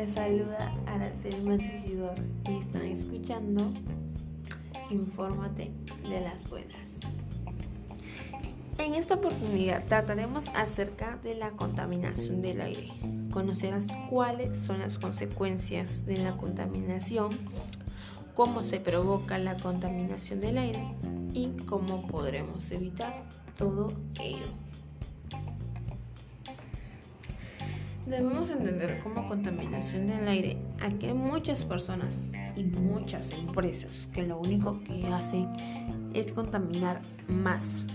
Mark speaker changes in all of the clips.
Speaker 1: Les saluda Araceli Mancisidor y están escuchando Infórmate de las Buenas. En esta oportunidad trataremos acerca de la contaminación del aire. Conocerás cuáles son las consecuencias de la contaminación, cómo se provoca la contaminación del aire y cómo podremos evitar todo ello. Debemos entender como contaminación del aire a que hay muchas personas y muchas empresas que lo único que hacen es contaminar más.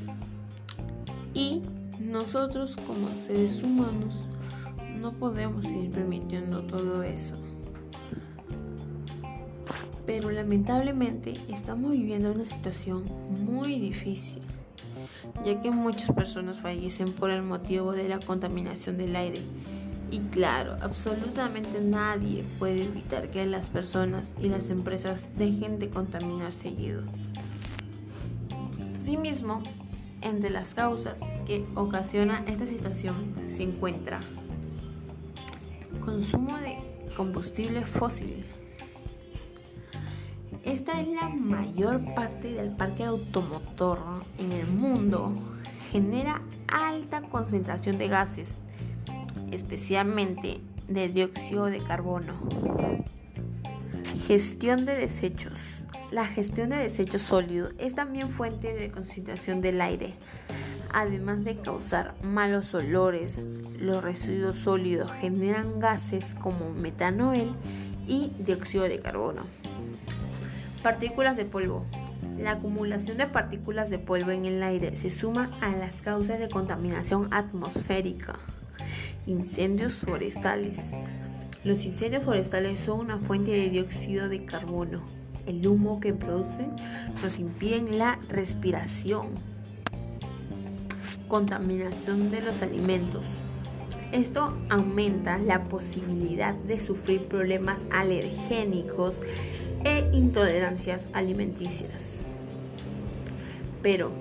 Speaker 1: Y nosotros como seres humanos no podemos ir permitiendo todo eso. Pero lamentablemente estamos viviendo una situación muy difícil, ya que muchas personas fallecen por el motivo de la contaminación del aire y claro, absolutamente nadie puede evitar que las personas y las empresas dejen de contaminar seguido. Asimismo, entre las causas que ocasiona esta situación se encuentra consumo de combustible fósil. Esta es la mayor parte del parque automotor en el mundo. Genera alta concentración de gases especialmente de dióxido de carbono. Gestión de desechos. La gestión de desechos sólidos es también fuente de concentración del aire. Además de causar malos olores, los residuos sólidos generan gases como metanoel y dióxido de carbono. Partículas de polvo. La acumulación de partículas de polvo en el aire se suma a las causas de contaminación atmosférica. Incendios forestales. Los incendios forestales son una fuente de dióxido de carbono. El humo que producen nos impide la respiración. Contaminación de los alimentos. Esto aumenta la posibilidad de sufrir problemas alergénicos e intolerancias alimenticias. Pero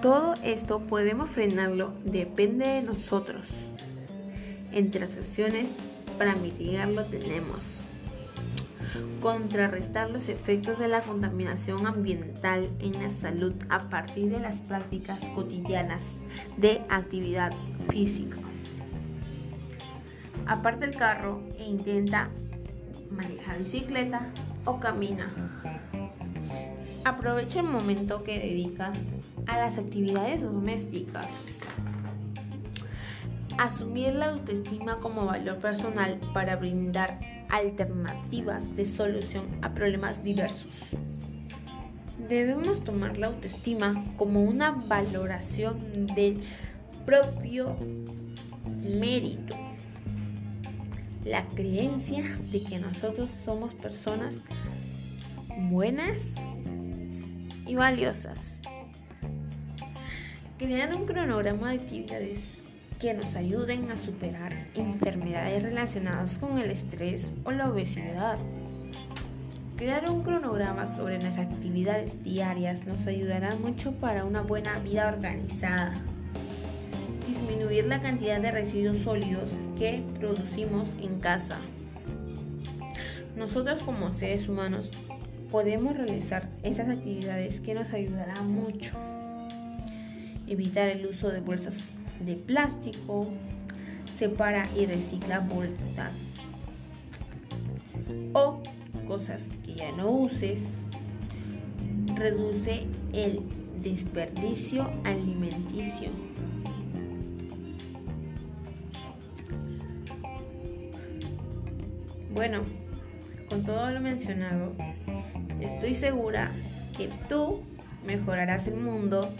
Speaker 1: todo esto podemos frenarlo, depende de nosotros. Entre las acciones para mitigarlo tenemos contrarrestar los efectos de la contaminación ambiental en la salud a partir de las prácticas cotidianas de actividad física. Aparte el carro e intenta manejar bicicleta o camina. Aprovecha el momento que dedicas a las actividades domésticas asumir la autoestima como valor personal para brindar alternativas de solución a problemas diversos. Debemos tomar la autoestima como una valoración del propio mérito, la creencia de que nosotros somos personas buenas y valiosas. Crear un cronograma de actividades que nos ayuden a superar enfermedades relacionadas con el estrés o la obesidad. Crear un cronograma sobre las actividades diarias nos ayudará mucho para una buena vida organizada. Disminuir la cantidad de residuos sólidos que producimos en casa. Nosotros como seres humanos podemos realizar estas actividades que nos ayudarán mucho. Evitar el uso de bolsas de plástico, separa y recicla bolsas o cosas que ya no uses, reduce el desperdicio alimenticio. Bueno, con todo lo mencionado, estoy segura que tú mejorarás el mundo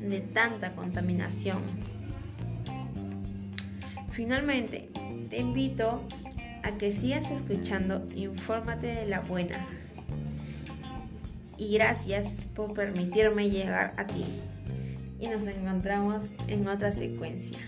Speaker 1: de tanta contaminación. Finalmente, te invito a que sigas escuchando Infórmate de la Buena. Y gracias por permitirme llegar a ti. Y nos encontramos en otra secuencia.